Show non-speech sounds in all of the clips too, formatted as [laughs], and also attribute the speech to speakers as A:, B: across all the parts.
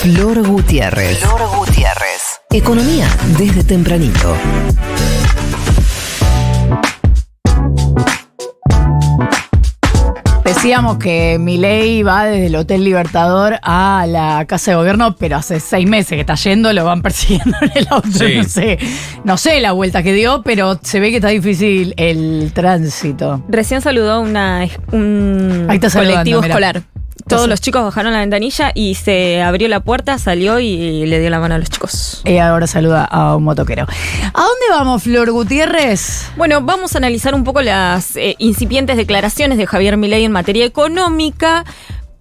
A: Flor Gutiérrez. Flor Gutiérrez. Economía desde tempranito.
B: Decíamos que Milei va desde el Hotel Libertador a la Casa de Gobierno, pero hace seis meses que está yendo, lo van [laughs] persiguiendo en el auto.
C: Sí.
B: No sé, no sé la vuelta que dio, pero se ve que está difícil el tránsito.
D: Recién saludó una, un
B: Ahí está saludando,
D: colectivo
B: mira.
D: escolar. Todos los chicos bajaron la ventanilla y se abrió la puerta, salió y le dio la mano a los chicos.
B: Y ahora saluda a un motoquero. ¿A dónde vamos, Flor Gutiérrez?
D: Bueno, vamos a analizar un poco las eh, incipientes declaraciones de Javier Milei en materia económica.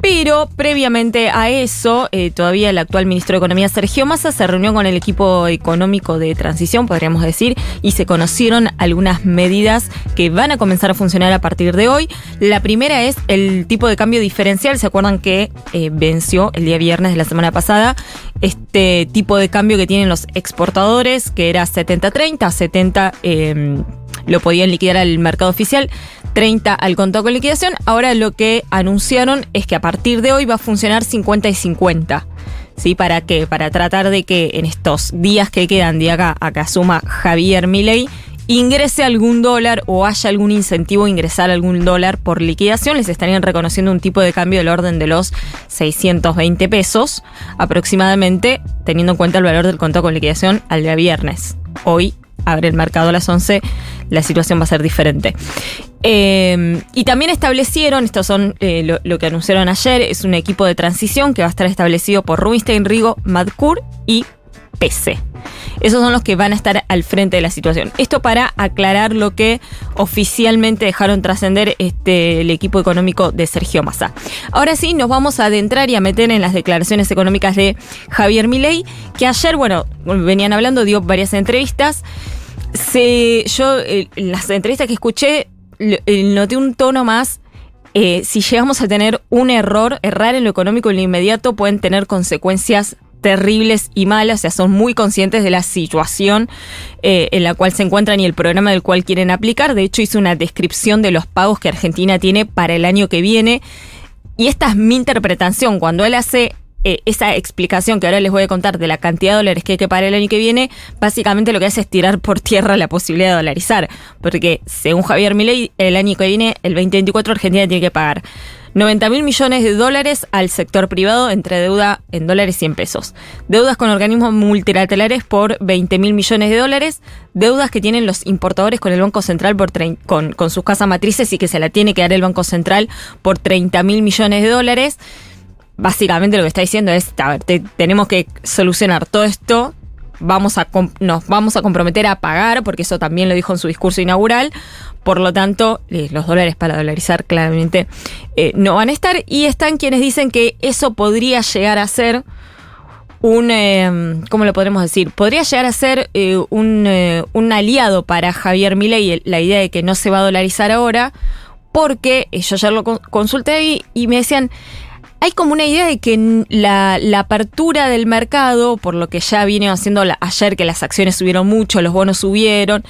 D: Pero previamente a eso, eh, todavía el actual ministro de Economía, Sergio Massa, se reunió con el equipo económico de transición, podríamos decir, y se conocieron algunas medidas que van a comenzar a funcionar a partir de hoy. La primera es el tipo de cambio diferencial. ¿Se acuerdan que eh, venció el día viernes de la semana pasada? Este tipo de cambio que tienen los exportadores, que era 70-30, 70... eh, lo podían liquidar al mercado oficial, 30 al contado con liquidación. Ahora lo que anunciaron es que a partir de hoy va a funcionar 50 y 50. ¿Sí? ¿Para qué? Para tratar de que en estos días que quedan de acá a Javier Milei ingrese algún dólar o haya algún incentivo a ingresar algún dólar por liquidación, les estarían reconociendo un tipo de cambio del orden de los 620 pesos aproximadamente, teniendo en cuenta el valor del contado con liquidación al día viernes. Hoy abre el mercado a las 11, la situación va a ser diferente. Eh, y también establecieron, estos son eh, lo, que anunciaron ayer, es un equipo de transición que va a estar establecido por Rubinstein, Rigo, Madcur y PC. Esos son los que van a estar al frente de la situación. Esto para aclarar lo que oficialmente dejaron trascender este, el equipo económico de Sergio Massa. Ahora sí, nos vamos a adentrar y a meter en las declaraciones económicas de Javier Milei, que ayer, bueno, venían hablando, dio varias entrevistas. Se, yo, eh, las entrevistas que escuché, eh, noté un tono más eh, si llegamos a tener un error, errar en lo económico en lo inmediato pueden tener consecuencias terribles y malas, o sea, son muy conscientes de la situación en la cual se encuentran y el programa del cual quieren aplicar. De hecho, hice una descripción de los pagos que Argentina tiene para el año que viene. Y esta es mi interpretación. Cuando él hace eh, esa explicación que ahora les voy a contar de la cantidad de dólares que hay que pagar el año que viene, básicamente lo que hace es tirar por [laughs] tierra la posibilidad de dolarizar. Porque según Javier Milei, el año que viene, el 2024, Argentina tiene que pagar 90 mil millones de dólares al sector privado entre deuda en dólares y en pesos. Deudas con organismos multilaterales por 20 mil millones de dólares. Deudas que tienen los importadores con el Banco Central por con, con sus casas matrices y que se la tiene que dar el Banco Central por 30 mil millones de dólares básicamente lo que está diciendo es, a ver, te- tenemos que solucionar todo esto, vamos a nos vamos a comprometer a pagar, porque eso también lo dijo en su discurso inaugural, por lo tanto, eh, los dólares para dolarizar claramente eh, no van a estar, y están quienes dicen que eso podría llegar a ser un, eh, ¿cómo lo podremos decir? Podría llegar a ser eh, un, eh, un aliado para Javier Milei, la idea de que no se va a dolarizar ahora, porque yo ayer lo con- consulté y, y me decían, hay como una idea de que la, la apertura del mercado, por lo que ya viene haciendo la- ayer que las acciones subieron mucho, los bonos subieron,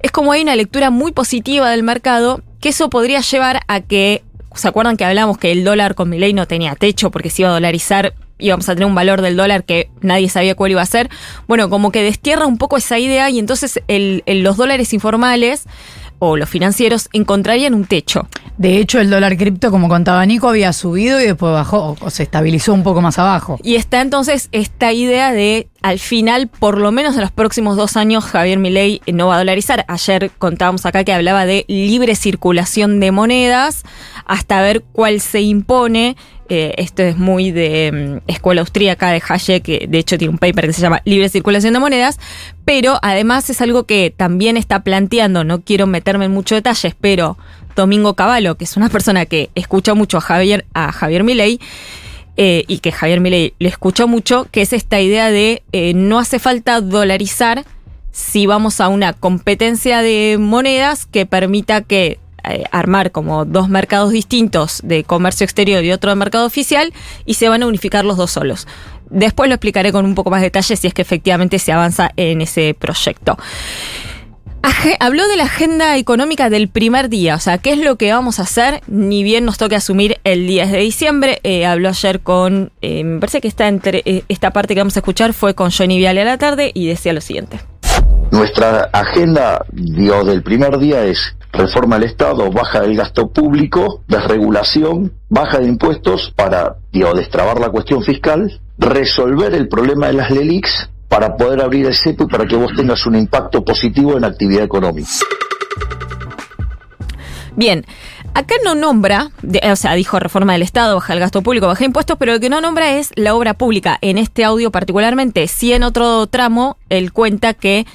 D: es como hay una lectura muy positiva del mercado, que eso podría llevar a que, ¿se acuerdan que hablamos que el dólar con Milei no tenía techo porque se iba a dolarizar? íbamos a tener un valor del dólar que nadie sabía cuál iba a ser. Bueno, como que destierra un poco esa idea y entonces el- el- los dólares informales o los financieros encontrarían un techo.
B: De hecho, el dólar cripto, como contaba Nico, había subido y después bajó, o se estabilizó un poco más abajo.
D: Y está entonces esta idea de, al final, por lo menos en los próximos dos años, Javier Milei no va a dolarizar. Ayer contábamos acá que hablaba de libre circulación de monedas, hasta ver cuál se impone. Eh, esto es muy de mm, escuela austríaca de Hayek, que de hecho tiene un paper que se llama Libre Circulación de Monedas, pero además es algo que también está planteando, no quiero meterme en muchos detalles, pero Domingo Cavallo, que es una persona que escucha mucho a Javier, a Javier Milei, eh, y que Javier Milei le escuchó mucho, que es esta idea de eh, no hace falta dolarizar si vamos a una competencia de monedas que permita que eh, armar como dos mercados distintos de comercio exterior y otro de mercado oficial y se van a unificar los dos solos. Después lo explicaré con un poco más de detalle si es que efectivamente se avanza en ese proyecto. Habló de la agenda económica del primer día, o sea, qué es lo que vamos a hacer, ni bien nos toque asumir el 10 de diciembre. Eh, habló ayer con, eh, me parece que esta, entre, esta parte que vamos a escuchar fue con Johnny Viale a la tarde y decía lo siguiente.
C: Nuestra agenda, digo, del primer día es reforma del Estado, baja del gasto público, desregulación, baja de impuestos para, destrabar la cuestión fiscal, resolver el problema de las LELIX para poder abrir el CEPO y para que vos tengas un impacto positivo en la actividad económica.
D: Bien, acá no nombra, de- o sea, dijo reforma del Estado, baja el gasto público, baja impuestos, pero lo que no nombra es la obra pública. En este audio particularmente, sí en otro tramo, él cuenta que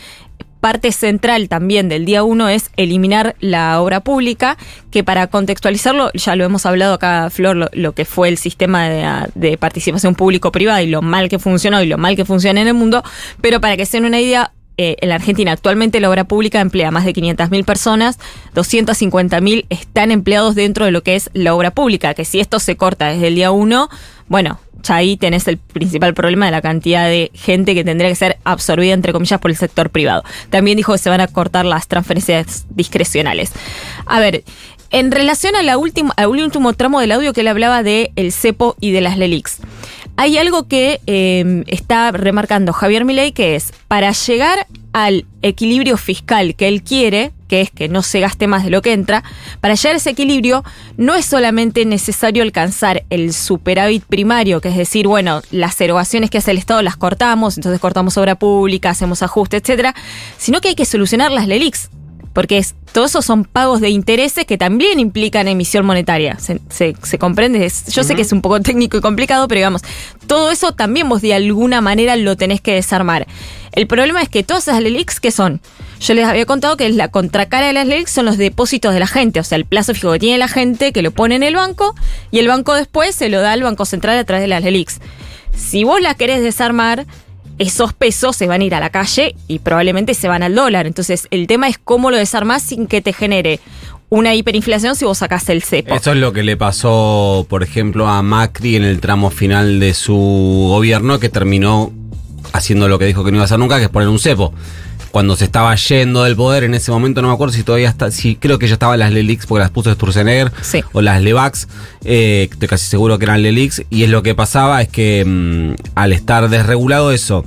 D: parte central también del día uno es eliminar la obra pública, que para contextualizarlo, ya lo hemos hablado acá, Flor, lo, que fue el sistema de, participación público-privada y lo mal que funcionó y lo mal que funciona en el mundo, pero para que se una idea, eh, en la Argentina actualmente la obra pública emplea más de 500.000 personas, 250.000 están empleados dentro de lo que es la obra pública, que si esto se corta desde el día uno, bueno, ya ahí tenés el principal problema de la cantidad de gente que tendría que ser absorbida, entre comillas, por el sector privado. También dijo que se van a cortar las transferencias discrecionales. A ver, en relación a la al último tramo del audio que él hablaba de cepo y de las LELIX. Hay algo que eh, está remarcando Javier Milei que es para llegar al equilibrio fiscal que él quiere, que es que no se gaste más de lo que entra, para llegar a ese equilibrio no es solamente necesario alcanzar el superávit primario, que es decir, bueno, las erogaciones que hace el Estado las cortamos, entonces cortamos obra pública, hacemos ajustes, etcétera, sino que hay que solucionar las LELIX. Porque es, todo eso son pagos de intereses que también implican emisión monetaria. ¿Se, se- se comprende? Es- yo sé que es un poco técnico y complicado, pero digamos, todo eso también vos de alguna manera lo tenés que desarmar. El problema es que todas esas LELIX, ¿qué son? Yo les había contado que la contracara de las LELIX son los depósitos de la gente, o sea, el plazo fijo que tiene la gente, que lo pone en el banco, y el banco después se lo da al Banco Central a través de las LELIX. Si vos la querés desarmar, esos pesos se van a ir a la calle y probablemente se van al dólar. Entonces, el tema es cómo lo desarmás sin que te genere una hiperinflación si vos sacás el cepo.
E: Eso es lo que le pasó, por ejemplo, a Macri en el tramo final de su gobierno, que terminó haciendo lo que dijo que no iba a hacer nunca, que es poner un cepo. Cuando se estaba yendo del poder en ese momento, no me acuerdo si todavía está, si creo que ya estaban las Lelix porque las puso Sturzenegger
D: Sí.
E: o las Levax, eh, estoy casi seguro que eran Lelix, y es lo que pasaba es que mm, al estar desregulado eso,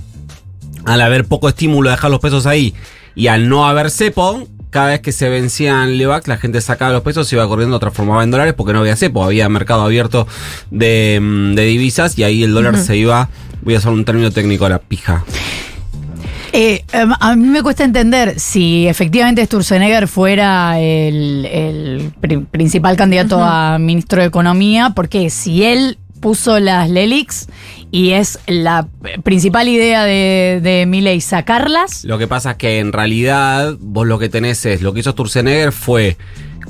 E: al haber poco estímulo de dejar los pesos ahí y al no haber cepo, cada vez que se vencían Levax, la gente sacaba los pesos, se iba corriendo, transformaba en dólares porque no había cepo, había mercado abierto de, mm, de divisas y ahí el dólar se iba, voy a usar un término técnico, a la pija.
B: Eh, em, a mí me cuesta entender si efectivamente Sturzenegger fuera el, el pri- principal candidato a ministro de Economía, porque si él puso las LELIX y es la principal idea de, de Milei sacarlas,
E: Lo que pasa es que en realidad vos lo que tenés es, lo que hizo Sturzenegger fue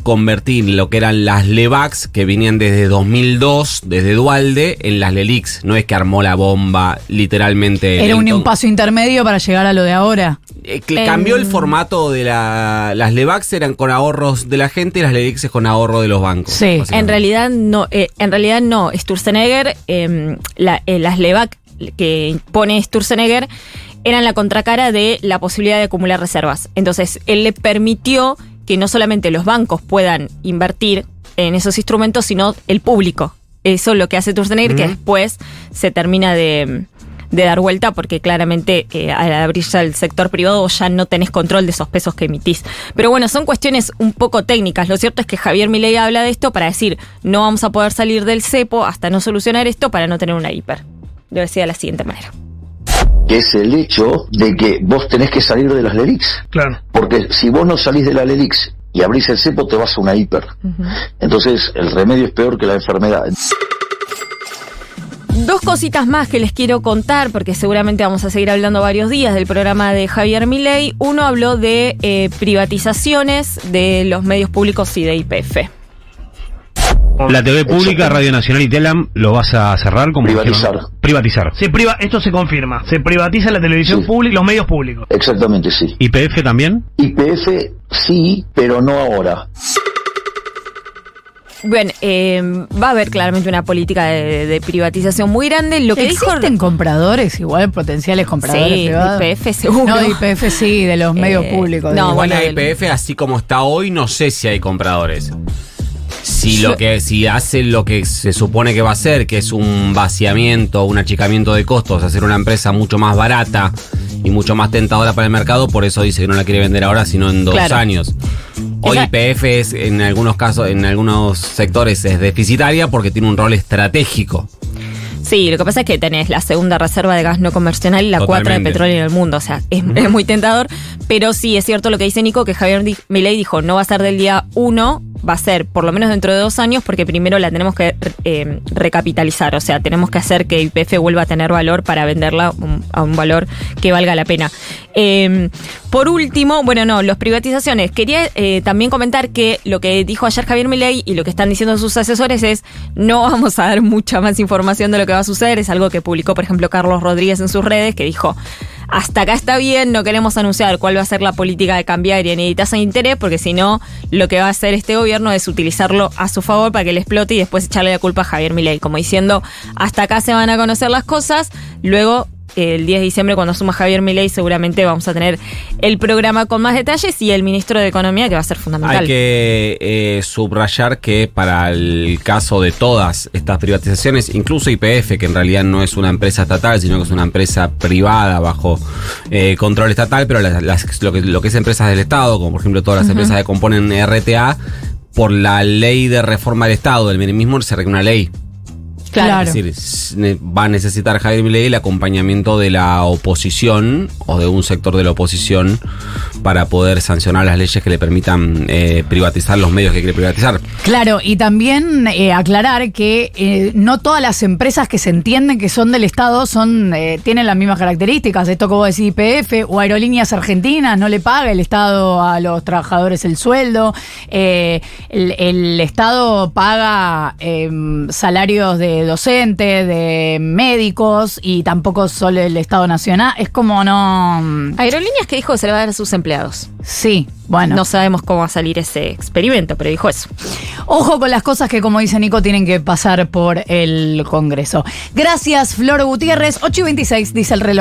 E: convertir lo que eran las Levax, que venían desde 2002, desde Dualde, en las Lelix. No es que armó la bomba literalmente.
B: era un, paso intermedio para llegar a lo de ahora.
E: Eh, que cambió el formato de la, las Levax eran con ahorros de la gente y las Lelix es con ahorro de los bancos.
B: Sí.
D: En realidad no, eh, en realidad no. Sturzenegger, eh, la- eh, las LEVAC que pone Sturzenegger eran la contracara de la posibilidad de acumular reservas. Entonces, él le permitió que no solamente los bancos puedan invertir en esos instrumentos, sino el público. Eso es lo que hace Sturzenegger, que después se termina de, de dar vuelta porque claramente eh, al abrirse al sector privado ya no tenés control de esos pesos que emitís. Pero bueno, son cuestiones un poco técnicas. Lo cierto es que Javier Milei habla de esto para decir no vamos a poder salir del cepo hasta no solucionar esto para no tener una hiper. Lo decía de la siguiente manera.
C: Que es el hecho de que vos tenés que salir de las LELIX.
F: Claro.
C: Porque si vos no salís de la LELIX y abrís el cepo, te vas a una hiper. Entonces, el remedio es peor que la enfermedad.
D: Dos cositas más que les quiero contar, porque seguramente vamos a seguir hablando varios días del programa de Javier Milei. Uno habló de eh, privatizaciones de los medios públicos y de IPF.
G: La TV pública, Radio Nacional y Telam, ¿lo vas a cerrar? Como
C: Privatizar.
G: dijeron? Privatizar.
F: Se priva, esto se confirma. Se privatiza la televisión
C: Sí.
F: pública, los medios públicos.
C: Exactamente, sí.
G: ¿IPF también?
C: IPF sí, pero no ahora.
D: Bueno, eh, va a haber claramente una política de, de privatización muy grande. Lo que dijo
B: ¿Existen compradores, igual potenciales compradores
D: Sí,
B: privados?
D: YPF seguro.
B: No, YPF sí, de los medios
D: Eh,
B: públicos.
D: no.
E: Igual
D: bueno,
E: la IPF, así como está hoy, no sé si hay compradores. Si lo que si hace lo que se supone que va a hacer, que es un vaciamiento, un achicamiento de costos, hacer una empresa mucho más barata y mucho más tentadora para el mercado, por eso dice que no la quiere vender ahora, sino en dos
D: Claro.
E: años. Hoy IPF es, en algunos casos, en algunos sectores es deficitaria porque tiene un rol estratégico.
D: Sí, lo que pasa es que tenés la segunda reserva de gas no convencional y la cuarta de petróleo en el mundo. O sea, es, es muy tentador. Pero sí, es cierto lo que dice Nico, que Javier Milei dijo, no va a ser del día uno, va a ser por lo menos dentro de dos años, porque primero la tenemos que eh, recapitalizar. O sea, tenemos que hacer que YPF vuelva a tener valor para venderla a un valor que valga la pena. Eh, por último, bueno, no, las privatizaciones. Quería eh, también comentar que lo que dijo ayer Javier Milei y lo que están diciendo sus asesores es no vamos a dar mucha más información de lo que va a suceder. Es algo que publicó, por ejemplo, Carlos Rodríguez en sus redes, que dijo hasta acá está bien, no queremos anunciar cuál va a ser la política de cambiaria ni de tasa de interés, porque si no, lo que va a hacer este gobierno es utilizarlo a su favor para que le explote y después echarle la culpa a Javier Milei, como diciendo, hasta acá se van a conocer las cosas, luego el 10 de diciembre cuando asuma Javier Milei seguramente vamos a tener el programa con más detalles y el ministro de Economía que va a ser fundamental.
E: Hay que eh, subrayar que para el caso de todas estas privatizaciones, incluso IPF, que en realidad no es una empresa estatal, sino que es una empresa privada bajo eh, control estatal, pero las- las- lo, que, lo que es empresas del Estado, como por ejemplo todas las empresas que componen RTA, por la ley de reforma del Estado, del mismo se requiere una ley.
B: Claro.
E: Es decir, va a necesitar Javier Milei el acompañamiento de la oposición o de un sector de la oposición para poder sancionar las leyes que le permitan eh, privatizar los medios que quiere privatizar.
B: Claro, y también eh, aclarar que eh, no todas las empresas que se entienden que son del Estado son eh, tienen las mismas características. Esto vos decís, IPF o Aerolíneas Argentinas, no le paga el Estado a los trabajadores el sueldo. Eh, el, el Estado paga eh, salarios de docentes, de médicos y tampoco solo el Estado Nacional. Es como no...
D: Aerolíneas que dijo que se le va a dar a sus empleados.
B: Sí, bueno.
D: No sabemos cómo va a salir ese experimento, pero dijo eso.
B: Ojo con las cosas que, como dice Nico, tienen que pasar por el Congreso. Gracias, Flor Gutiérrez. 8 y 26, dice el reloj.